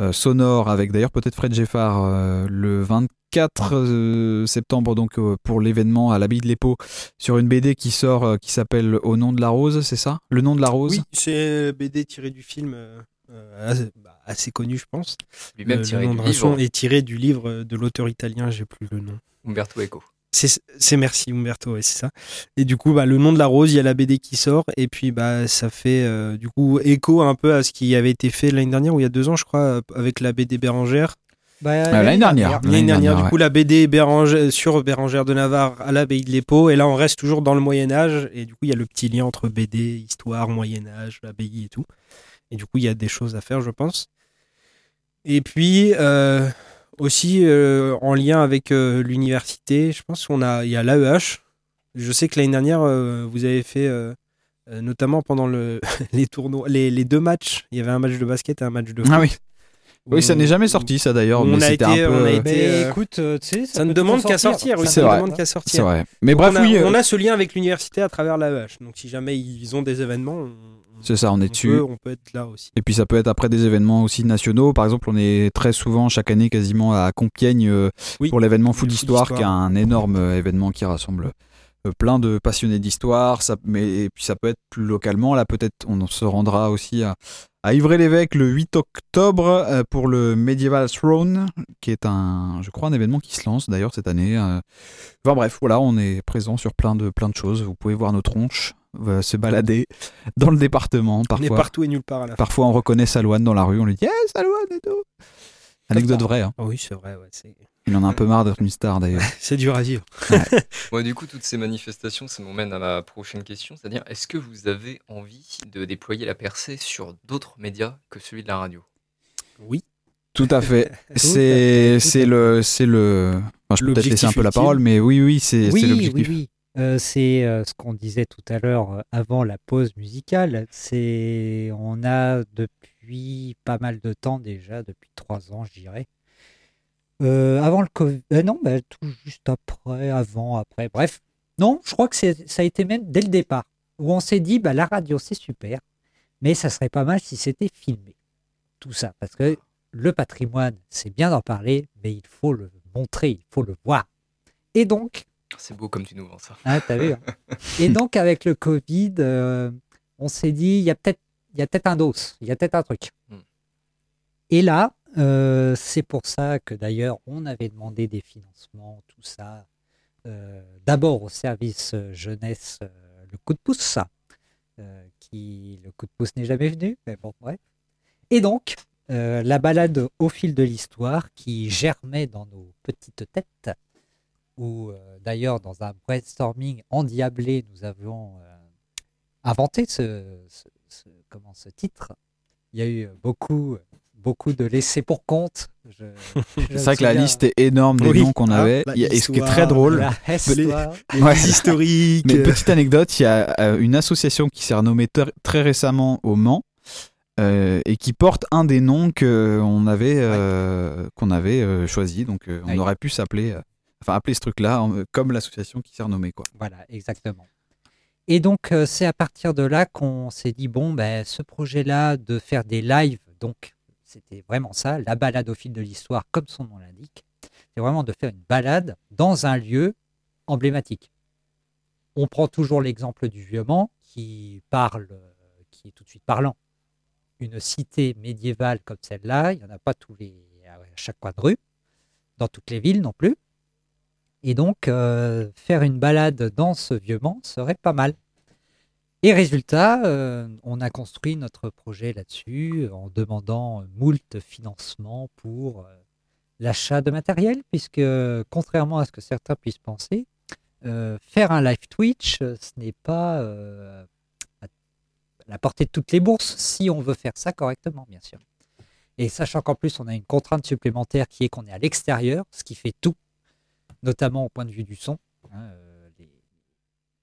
euh, sonores avec d'ailleurs peut-être Fred Geffard euh, le 24 euh, septembre donc euh, pour l'événement à l'abbaye de l'Épau sur une BD qui sort euh, qui s'appelle Au nom de la rose, c'est ça? Le nom de la rose? Oui, c'est BD tiré du film euh, euh, assez, bah, assez connu, je pense. Lui-même tiré du livre tiré du livre de l'auteur italien, j'ai plus le nom. Umberto Eco. C'est merci Umberto, ouais, c'est ça. Et du coup, bah, le nom de la rose, il y a la BD qui sort, et puis bah, ça fait euh, du coup écho un peu à ce qui avait été fait l'année dernière ou il y a deux ans, je crois, avec la BD Bérangère. Bah, l'année dernière. L'année dernière, du ouais. coup, la BD Bérangère, sur Bérangère de Navarre à l'abbaye de l'Épau, et là on reste toujours dans le Moyen Âge, et du coup il y a le petit lien entre BD, histoire, Moyen Âge, abbaye et tout. Et du coup il y a des choses à faire, je pense. Et puis euh, aussi euh, en lien avec euh, l'université, je pense qu'on a, il y a l'AEH. Je sais que l'année dernière euh, vous avez fait notamment pendant le, (laughs) les tournois, les, les deux matchs, il y avait un match de basket et un match de foot. Ah oui. Oui, ça n'est jamais sorti ça d'ailleurs, on a été- un peu. on a été- Mais écoute, tu sais, Ça ne demande qu'à sortir, oui, Ça c'est ça ne vrai. demande qu'à C'est sortir. vrai. Mais Donc bref, on a, oui, on a ce lien avec l'université à travers l'AEH. Donc si jamais ils ont des événements, on, c'est ça, on est on dessus. peut, on peut être là aussi. Et puis ça peut être après des événements aussi nationaux. Par exemple, on est très souvent chaque année quasiment à Compiègne euh, Oui. pour l'événement Food d'Histoire, Histoire. qui est un énorme euh, événement qui rassemble euh, plein de passionnés d'histoire. Ça, mais et puis ça peut être plus localement. Là, peut-être on se rendra aussi à, à Ivry-l'Évêque le 8 octobre euh, pour le Medieval Throne, qui est un, je crois, un événement qui se lance d'ailleurs cette année. euh. Enfin bref, voilà, on est présent sur plein de plein de choses. Vous pouvez voir nos tronches euh, se balader dans le département On est parfois. partout et nulle part à la fin. Parfois, on reconnaît Salouane dans la rue, on lui dit Hey, Salouane et tout. Anecdote vraie, hein. Oui, c'est vrai. ouais, il en a un peu marre d'être une star d'ailleurs. (laughs) c'est dur à vivre. Moi, (laughs) du coup, toutes ces manifestations, ça m'emmène à ma prochaine question, c'est-à-dire, est-ce que vous avez envie de déployer la percée sur d'autres médias que celui de la radio? Oui. Tout à fait. (laughs) C'est le c'est le. Enfin, je peux peut-être laisser un peu la L'objectif parole, mais oui, oui, c'est c'est Oui, oui, l'objectif. oui. Euh, c'est euh, ce qu'on disait tout à l'heure euh, avant la pause musicale. C'est on a depuis pas mal de temps déjà, depuis trois ans, je dirais. Avant le Covid, non, bah, tout juste après, avant, après, bref. Non, je crois que ça a été même dès le départ. où on s'est dit, bah, la radio, c'est super, mais ça serait pas mal si c'était filmé. Tout ça, parce que le patrimoine, c'est bien d'en parler, mais il faut le montrer, il faut le voir. Et donc, C'est beau comme tu nous vends ça. ah, t'as vu hein. (laughs) Et donc, avec le Covid, euh, on s'est dit, il y a peut-être peut-être un dos, il y a peut-être un truc. Hmm. Et là, euh, c'est pour ça que d'ailleurs, on avait demandé des financements, tout ça, euh, d'abord au service jeunesse, le coup de pouce, euh, qui le coup de pouce n'est jamais venu, mais bon, bref. Et donc, la balade au fil de l'histoire qui germait dans nos petites têtes, où euh, d'ailleurs, dans un brainstorming endiablé, nous avions euh, inventé ce, ce- ce- comment, ce titre. Il y a eu beaucoup, beaucoup de laissés pour compte. (laughs) C'est vrai que la liste est énorme des Oui. noms qu'on Ah, avait. bah, Il y a- et ce qui est très drôle, histoire. (laughs) Les Ouais. historiques. Mais petite (laughs) anecdote, il y a euh, une association qui s'est renommée très récemment au Mans euh, et qui porte un des noms qu'on avait, euh, qu'on avait euh, choisi. Donc on aurait pu s'appeler, enfin appeler ce truc-là en- comme l'association qui s'est renommée quoi. Voilà, exactement. Et donc, euh, c'est à partir de là qu'on s'est dit, bon, ben, ce projet-là de faire des lives, donc, c'était vraiment ça, la balade au fil de l'histoire, comme son nom l'indique, c'est vraiment de faire une balade dans un lieu emblématique. On prend toujours l'exemple du Vieux-Mans, qui parle, euh, qui est tout de suite parlant. Une cité médiévale comme celle-là, il n'y en a pas tous les, à chaque coin de rue, dans toutes les villes non plus. Et donc, euh, faire une balade dans ce vieux Mans serait pas mal. Et résultat, euh, on a construit notre projet là-dessus en demandant moult financements pour euh, l'achat de matériel, puisque contrairement à ce que certains puissent penser, faire un live Twitch, ce n'est pas à la portée de toutes les bourses, si on veut faire ça correctement, bien sûr. Et sachant qu'en plus, on a une contrainte supplémentaire qui est qu'on est à l'extérieur, ce qui fait tout, notamment au point de vue du son. hein, euh, les-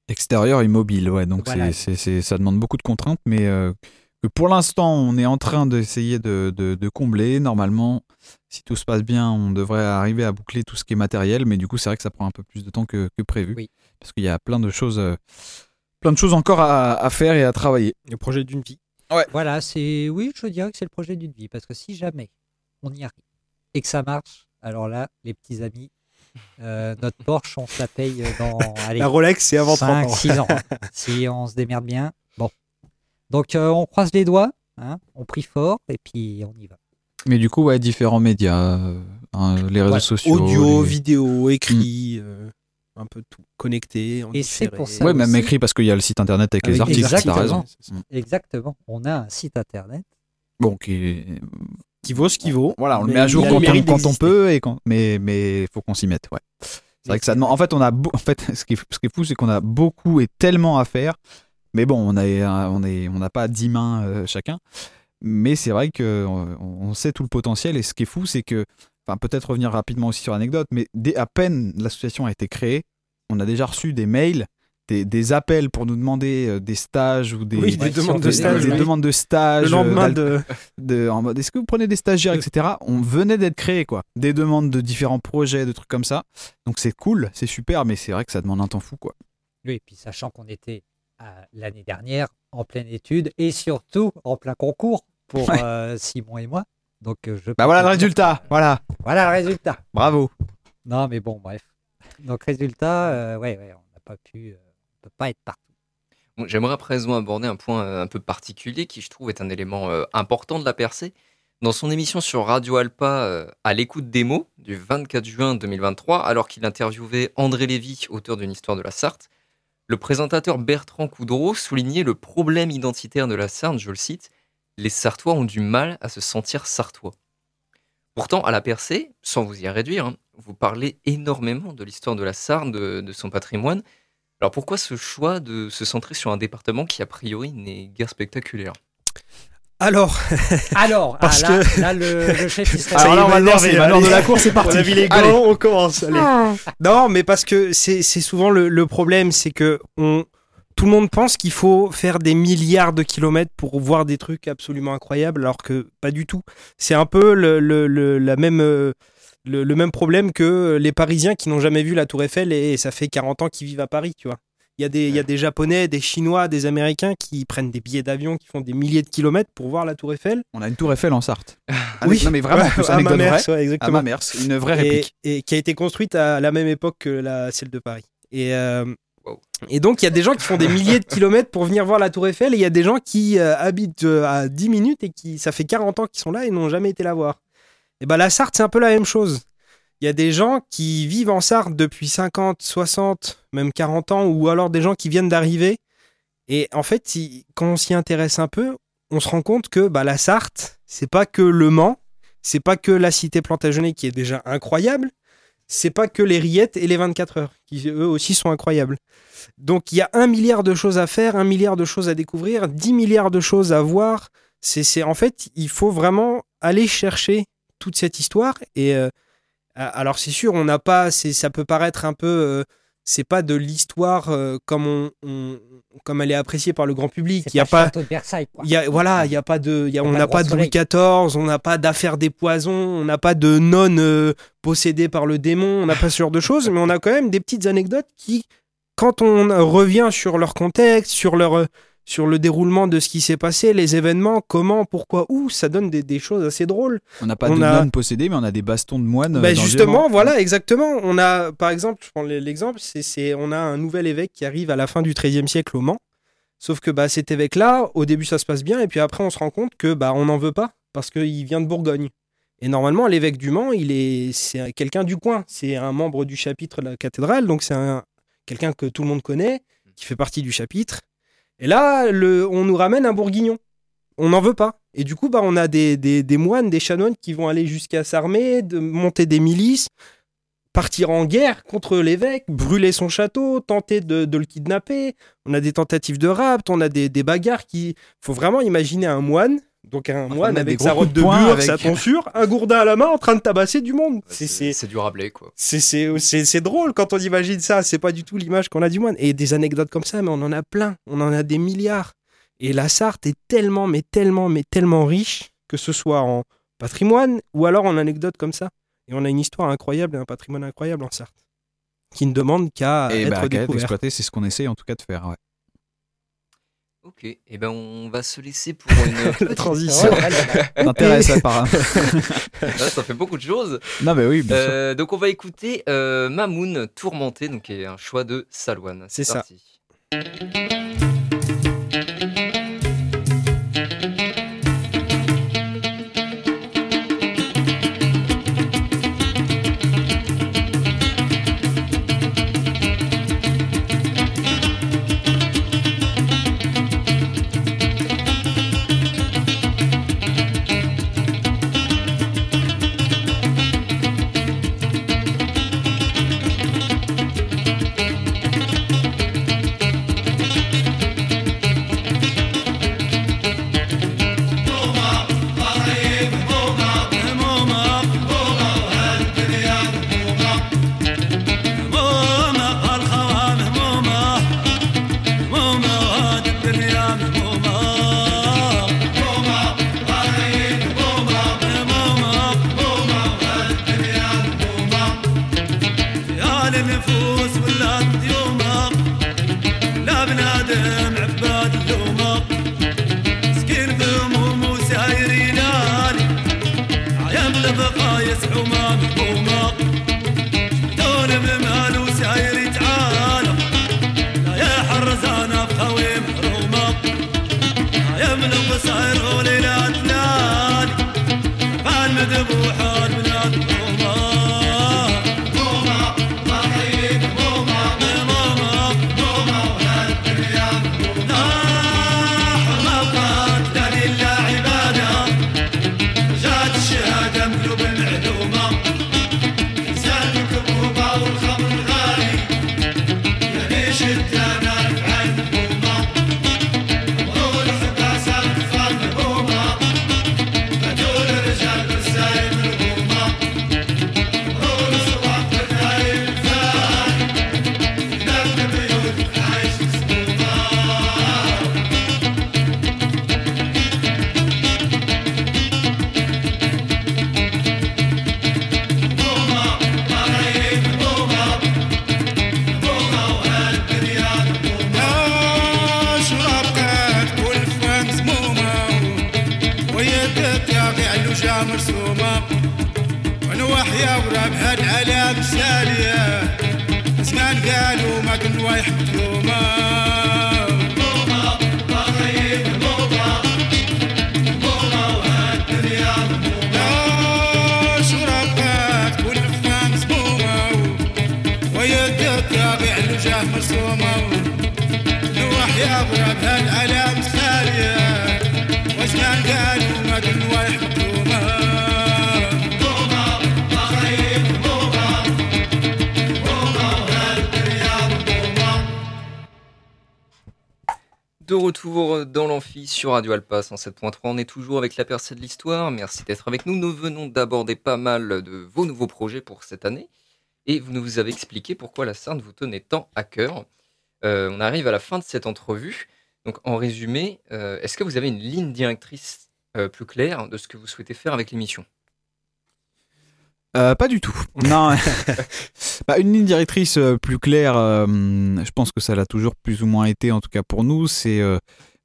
Extérieur et mobile, ouais. Donc Voilà. c'est, c'est- ça demande beaucoup de contraintes, mais euh, que pour l'instant on est en train d'essayer de, de- de combler. Normalement, si tout se passe bien, on devrait arriver à boucler tout ce qui est matériel, mais du coup c'est vrai que ça prend un peu plus de temps que, que prévu, Oui. parce qu'il y a plein de choses, euh, plein de choses encore à, à faire et à travailler. Le projet d'une vie. Voilà, c'est oui, je dirais que c'est le projet d'une vie, parce que si jamais on y arrive et que ça marche, alors là, les petits amis, euh, notre Porsche, on se la paye dans (laughs) allez, La Rolex, c'est avant 30 5, ans. 6 ans. (laughs) si on se démerde bien, bon. Donc euh, on croise les doigts, hein, on prie fort et puis on y va. Mais du coup, ouais, différents médias, euh, hein, les réseaux Ouais, sociaux. Audio, les- vidéo, écrit, euh, un peu tout. Connecté. en Et c'est pour ça Ouais, même écrit parce qu'il y a le site internet avec, les articles, exactement. raison. ça. Exactement. On a un site internet. Bon, qui, Qui vaut ce qui vaut. Voilà, on le met à jour quand, on, quand peut, et quand, mais mais faut qu'on s'y mette. Ouais. C'est vrai que ça demande. En fait, on a beau- en fait ce qui est, ce qui est fou, c'est qu'on a beaucoup et tellement à faire. Mais bon, on a on est on n'a pas 10 mains euh, chacun. Mais c'est vrai que on, on sait tout le potentiel. Et ce qui est fou, c'est que, enfin, peut-être revenir rapidement aussi sur l'anecdote, mais dès à peine l'association a été créée, on a déjà reçu des mails. Des, des appels pour nous demander euh, des stages ou des, Oui, des Ouais, demandes de on des- faisait stage. des oui. demandes de stage Le lendemain d'al- de. de, en mode est-ce que vous prenez des stagiaires, Euh. etc. On venait d'être créé, quoi. Des demandes de différents projets, de trucs comme ça. Donc c'est cool, c'est super, mais c'est vrai que ça demande un temps fou, quoi. Oui, et puis sachant qu'on était l'année dernière en pleine étude et surtout en plein concours pour Ouais. euh, Simon et moi. Donc euh, je Bah voilà le résultat, voilà, Voilà le résultat. bravo. Non, mais bon, bref. Donc résultat, euh, ouais, ouais, on n'a pas pu, euh, pas être partout. J'aimerais à présent aborder un point euh, un peu particulier qui, je trouve, est un élément euh, important de la percée. Dans son émission sur Radio Alpa, euh, à l'écoute des mots, du 24 juin 2023, alors qu'il interviewait André Lévy, auteur d'une histoire de la Sarthe, le présentateur Bertrand Coudreau soulignait le problème identitaire de la Sarthe, je le cite, Les Sartois ont du mal à se sentir sartois. Pourtant, à la percée, sans vous y réduire, hein, vous parlez énormément de l'histoire de la Sarthe, de son patrimoine, alors pourquoi ce choix de se centrer sur un département qui a priori n'est guère spectaculaire? Alors, (laughs) Alors, Parce ah, là, que- là, le, le chef il serait Alors là, on va de la course, c'est parti. (laughs) on a vu les Allez. gants, on commence. allez. Non, mais parce que c'est c'est souvent le, le problème, c'est que on, tout le monde pense qu'il faut faire des milliards de kilomètres pour voir des trucs absolument incroyables, alors que pas du tout. C'est un peu le, le- le- la même, euh, le, le même problème que les Parisiens qui n'ont jamais vu la Tour Eiffel et ça fait 40 ans qu'ils vivent à Paris, tu vois. Il y, a des, il y a des Japonais, des Chinois, des Américains qui prennent des billets d'avion, qui font des milliers de kilomètres pour voir la Tour Eiffel. On a une tour Eiffel en Sarthe. (laughs) Oui. Non mais vraiment, Ouais, à vraie. ouais, À exactement. Mamers, une vraie et, réplique. et qui a été construite à la même époque que la, celle de Paris. Et, euh, Wow. et donc, il y a des gens qui font des milliers de kilomètres pour venir voir la Tour Eiffel, et il y a des gens qui euh, habitent euh, à 10 minutes et qui, ça fait 40 ans qu'ils sont là et n'ont jamais été la voir. Et ben la Sarthe, c'est un peu la même chose. Il y a des gens qui vivent en Sarthe depuis 50, 60, même 40 ans, ou alors des gens qui viennent d'arriver. Et en fait, si- quand on s'y intéresse un peu, on se rend compte que bah, la Sarthe, c'est pas que le Mans, c'est pas que la cité Plantagenet qui est déjà incroyable, c'est pas que les rillettes et les 24 heures qui eux aussi sont incroyables. Donc il y a un milliard de choses à faire, un milliard de choses à découvrir, 10 milliards de choses à voir. C'est en fait, il faut vraiment aller chercher toute cette histoire. Et euh, alors c'est sûr, on n'a pas, c'est, ça peut paraître un peu, euh, c'est pas de l'histoire euh, comme on, on- comme elle est appréciée par le grand public. Il y a pas, de Versailles, quoi. y a, voilà, il y a pas de, y a- on n'a pas de Louis XIV, on n'a pas d'affaires des poisons, on n'a pas de nonnes euh, possédées par le démon, on n'a pas ce genre de choses, mais on a quand même des petites anecdotes qui, quand on revient sur leur contexte, sur leur, sur le déroulement de ce qui s'est passé, les événements, comment, pourquoi, où, ça donne des, des choses assez drôles. On n'a pas on de a- nonnes possédées, mais on a des bastons de moines. euh, Bah, dans justement, voilà, exactement. On a, par exemple, je prends l'exemple, c'est, c'est, on a un nouvel évêque qui arrive à la fin du XIIIe siècle au Mans. Sauf que bah, cet évêque-là, au début, ça se passe bien, et puis après, on se rend compte que bah, on n'en veut pas parce qu'il vient de Bourgogne. Et normalement, l'évêque du Mans, il est, c'est quelqu'un du coin. C'est un membre du chapitre de la cathédrale, donc c'est un, quelqu'un que tout le monde connaît, qui fait partie du chapitre. Et là, le, on nous ramène un bourguignon. On n'en veut pas. Et du coup, bah, on a des, des, moines, des chanoines qui vont aller jusqu'à s'armer, de monter des milices, partir en guerre contre l'évêque, brûler son château, tenter de, de le kidnapper. On a des tentatives de rapt, on a des, des bagarres qui. faut vraiment imaginer un moine. Donc un moine avec sa robe de de bure, avec- sa (laughs) tonsure, un gourdin à la main en train de tabasser du monde. C'est- C'est du Rabelais, quoi. c'est- c'est c'est- c'est drôle quand on imagine ça. C'est pas du tout l'image qu'on a du moine. Et des anecdotes comme ça, mais on en a plein. On en a des milliards. Et la Sarthe est tellement, mais tellement, mais tellement riche, que ce soit en patrimoine ou alors en anecdotes comme ça. Et on a une histoire incroyable et un patrimoine incroyable en Sarthe, qui ne demande qu'à Et être bah, être découvert. exploité, c'est ce qu'on essaye en tout cas de faire. ouais. Ok, et ben on va se laisser pour une. (laughs) La transition. T'intéresse, (laughs) apparemment. (laughs) Ça fait beaucoup de choses. Non, mais oui, bien sûr. Euh, donc on va écouter euh, Mamoun Tourmenté, donc qui est un choix de Salouane. C'est ça. parti. aconteceu, mano. Retour dans l'amphi sur Radio Alpa 107.3, on est toujours avec la percée de l'histoire. Merci d'être avec nous. Nous venons d'aborder pas mal de vos nouveaux projets pour cette année et vous nous avez expliqué pourquoi la Sarthe vous tenait tant à cœur. Euh, on arrive à la fin de cette entrevue. Donc, en résumé, euh, est-ce que vous avez une ligne directrice euh, plus claire de ce que vous souhaitez faire avec l'émission? Euh, pas du tout. (laughs) Non. (laughs) Bah, une ligne directrice euh, plus claire, euh, je pense que ça l'a toujours plus ou moins été, en tout cas pour nous, c'est euh,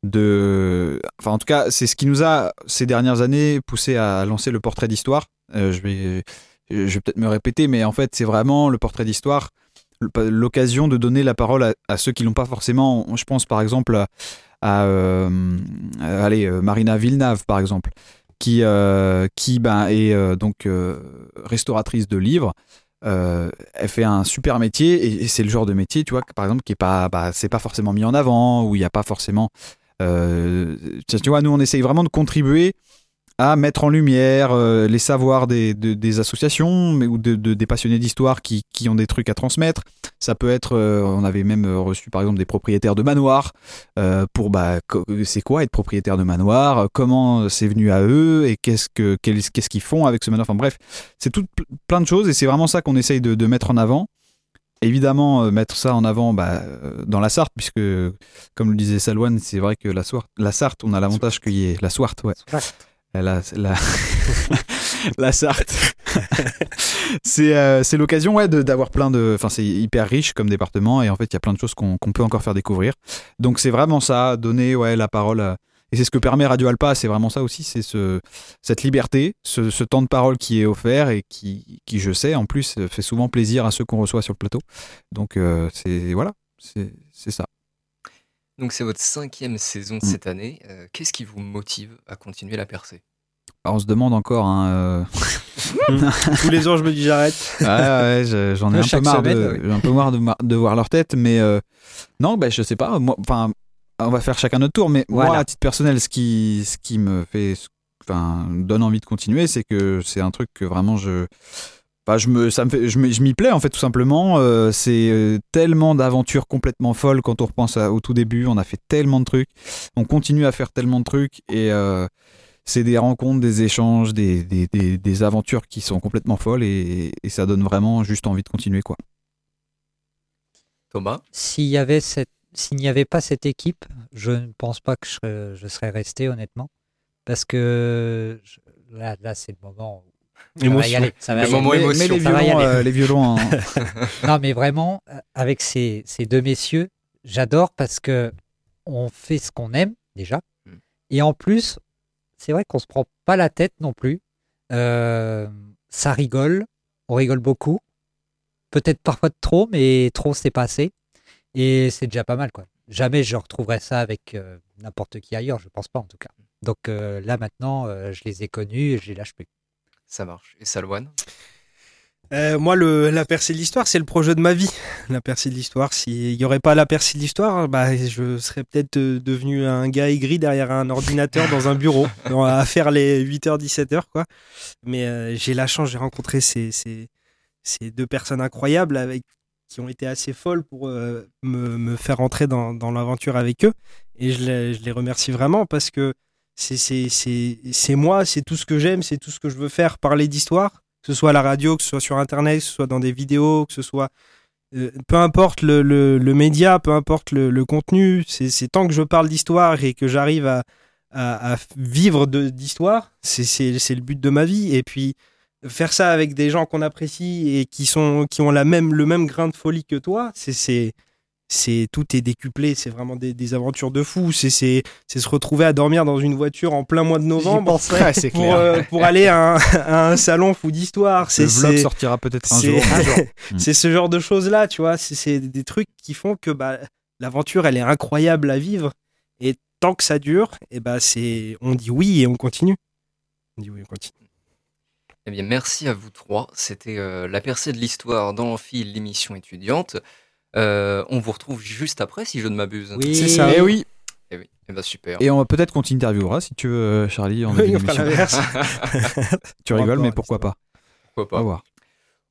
de. Enfin, en tout cas, c'est ce qui nous a, ces dernières années, poussé à lancer le portrait d'histoire. Je vais, je vais peut-être me répéter, mais en fait, c'est vraiment le portrait d'histoire, l'occasion de donner la parole à, à ceux qui l'ont pas forcément. Je pense par exemple à, à, allez, Marina Villeneuve, par exemple qui, euh, qui ben, est euh, donc euh, restauratrice de livres. Elle fait un super métier et, c'est le genre de métier, tu vois, par exemple, qui est pas, bah, c'est pas forcément mis en avant où il n'y a pas forcément. tu vois, nous on essaye vraiment de contribuer à mettre en lumière euh, les savoirs des, de- des associations mais, ou de, de- des passionnés d'histoire qui, qui ont des trucs à transmettre. Ça peut être, euh, on avait même euh, reçu par exemple des propriétaires de manoirs euh, pour bah c'est quoi être propriétaire de manoir, comment c'est venu à eux? Et qu'est-ce que qu'est- qu'est-ce qu'ils font avec ce manoir? Enfin bref, c'est tout pl- plein de choses et c'est vraiment ça qu'on essaye de, de mettre en avant. Évidemment, mettre ça en avant bah, dans la Sarthe, puisque, comme le disait Salouane, c'est vrai que la, Soir- la Sarthe, on a l'avantage qu'il y ait la Swart, ouais. La, la, (laughs) Sarthe. (laughs) c'est euh, c'est l'occasion ouais, d'avoir plein de. Enfin, c'est hyper riche comme département et en fait, il y a plein de choses qu'on peut encore faire découvrir. Donc, c'est vraiment ça, donner ouais, la parole. Et c'est ce que permet Radio Alpa, c'est vraiment ça aussi, c'est ce, cette liberté, ce, temps de parole qui est offert et qui, qui, je sais, en plus, fait souvent plaisir à ceux qu'on reçoit sur le plateau. Donc, euh, c'est voilà, c'est ça. Donc, c'est votre cinquième saison de Mm. cette année. Euh, Qu'est-ce qui vous motive à continuer la percée? Alors, on se demande encore. Hein, euh, (laughs) Tous les ans, je me dis j'arrête. Ouais, ouais, je- j'en ai un peu Chaque marre, semaine, de, oui. j'ai un peu marre de, voir leur tête, mais euh, non, bah, je sais pas. Moi, enfin, on va faire chacun notre tour, mais moi, Voilà. à titre personnel, ce qui, ce qui me fait, enfin, donne envie de continuer, c'est que c'est un truc que vraiment je, enfin, je me, ça me fait, je me- je m'y plais en fait tout simplement. Euh, c'est euh, tellement d'aventures complètement folles quand on repense à- au tout début. On a fait tellement de trucs, on continue à faire tellement de trucs et euh, c'est des rencontres, des échanges, des, des, des- des aventures qui sont complètement folles et, et ça donne vraiment juste envie de continuer quoi. Thomas? S'il y avait cette, s'il n'y avait pas cette équipe, je ne pense pas que je serais, je serais resté honnêtement, parce que je- là, là c'est le moment. Où ça va y Émotion. aller, ça va Le y moment aller. Mais- les Ça va y violons, aller. euh, les violons en- (laughs) Non, mais vraiment, euh, avec ces, ces deux messieurs, j'adore parce que on fait ce qu'on aime déjà, Mm. et en plus, c'est vrai qu'on se prend pas la tête non plus. Euh, ça rigole, on rigole beaucoup. Peut-être parfois de trop, mais trop c'est pas assez. Et c'est déjà pas mal, quoi. Jamais je retrouverai ça avec euh, n'importe qui ailleurs, je pense pas en tout cas. Donc euh, là maintenant, je les ai connus et je les lâche plus. Ça marche. Et Salouane Euh, moi, le, la percée de l'histoire, c'est le projet de ma vie. La percée de l'histoire, s'il n'y aurait pas la percée de l'histoire, bah, je serais peut-être euh, devenu un gars aigri derrière un ordinateur dans un bureau, (laughs) dans- à faire les 8h, 17h, quoi. Mais euh, j'ai la chance, j'ai rencontré ces, ces, ces deux personnes incroyables avec, qui ont été assez folles pour euh, me, me faire entrer dans, dans l'aventure avec eux. Et je les, je les remercie vraiment parce que c'est- moi, c'est tout ce que j'aime, c'est tout ce que je veux faire, parler d'histoire que ce soit à la radio, que ce soit sur Internet, que ce soit dans des vidéos, que ce soit... euh, peu importe le, le- média, peu importe le, le contenu, c'est tant que je parle d'histoire et que j'arrive à, à- à vivre d'histoire, c'est le but de ma vie. Et puis, faire ça avec des gens qu'on apprécie et qui, sont, qui ont la même, le même grain de folie que toi, c'est- c'est tout est décuplé, c'est vraiment des, des aventures de fou. C'est se retrouver à dormir dans une voiture en plein mois de novembre (laughs) pour euh, pour aller à un, (laughs) à un salon fou d'histoire. C'est Le vlog sortira peut-être un jour. (laughs) C'est ce genre de choses là, tu vois. C'est- C'est des trucs qui font que bah, l'aventure, elle est incroyable à vivre. Et tant que ça dure, et bah c'est, on dit oui et on continue. On dit oui, on continue. Eh bien, merci à vous trois. C'était euh, la percée de l'histoire dans l'amphi, l'émission étudiante. Euh, on vous retrouve juste après, si je ne m'abuse. Oui. C'est ça. Et oui. Eh oui. Eh ben, super. Et on va peut-être qu'on t'interviewera si tu veux, euh, Charlie, en Oui, on. (laughs) Tu Encore rigoles, mais pourquoi pas Pourquoi On pas. va voir.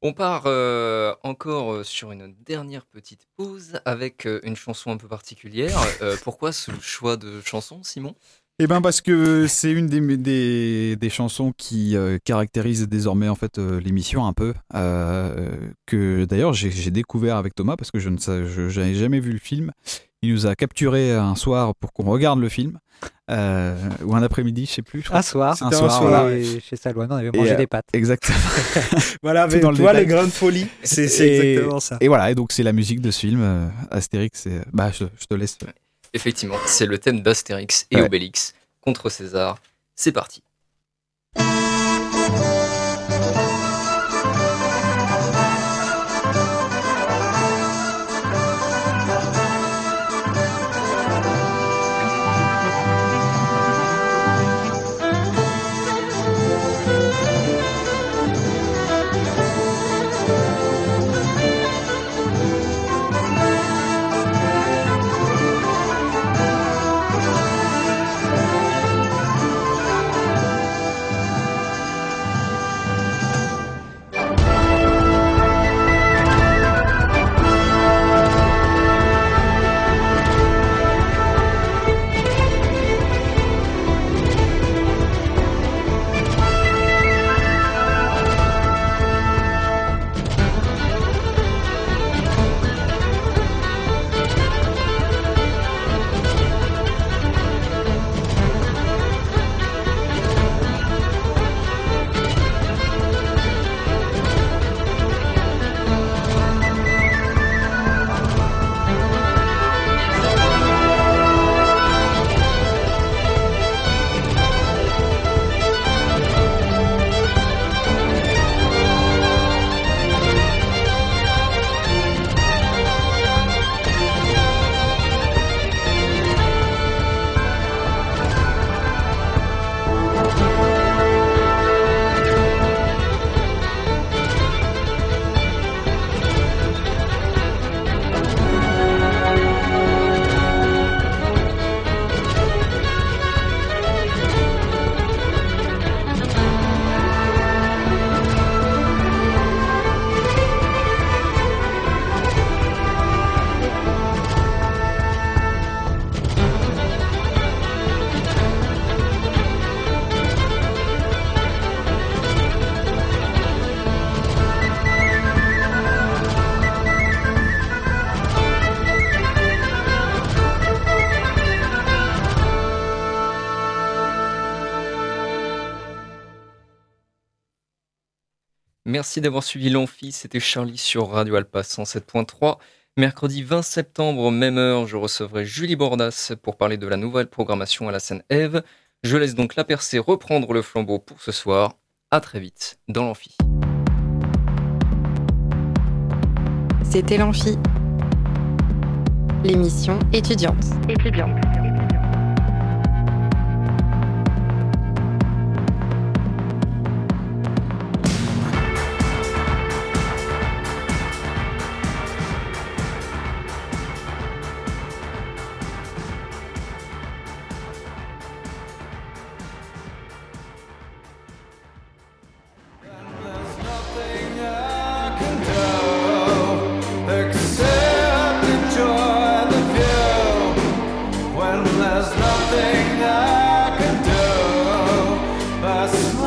On part euh, encore sur une dernière petite pause avec une chanson un peu particulière. Euh, pourquoi ce choix de chanson, Simon? Eh ben parce que c'est une des, des, des chansons qui euh, caractérise désormais en fait euh, l'émission un peu euh, que d'ailleurs j'ai j'ai découvert avec Thomas parce que je ne j'avais jamais vu le film. Il nous a capturé un soir pour qu'on regarde le film euh, ou un après-midi, je sais plus. je. Un soir. Un un soir, soir, voilà. Et Chez Salouane, on avait Et, mangé euh, des pâtes. Exactement. (laughs) Voilà, avec dans le toi, les grains de folie. (laughs) C'est c'est Et- exactement ça. Et voilà, et donc c'est la musique de ce film euh, Astérix. c'est- Bah je, je te laisse. Effectivement, c'est le thème d'Astérix et Ouais. Obélix contre César. C'est parti. Merci d'avoir suivi l'Amphi, c'était Charlie sur Radio Alpa 107.3. Mercredi 20 septembre, même heure, je recevrai Julie Bordas pour parler de la nouvelle programmation à la scène Eve. Je laisse donc la percée reprendre le flambeau pour ce soir. À très vite dans l'Amphi. C'était l'Amphi, l'émission étudiante. étudiante.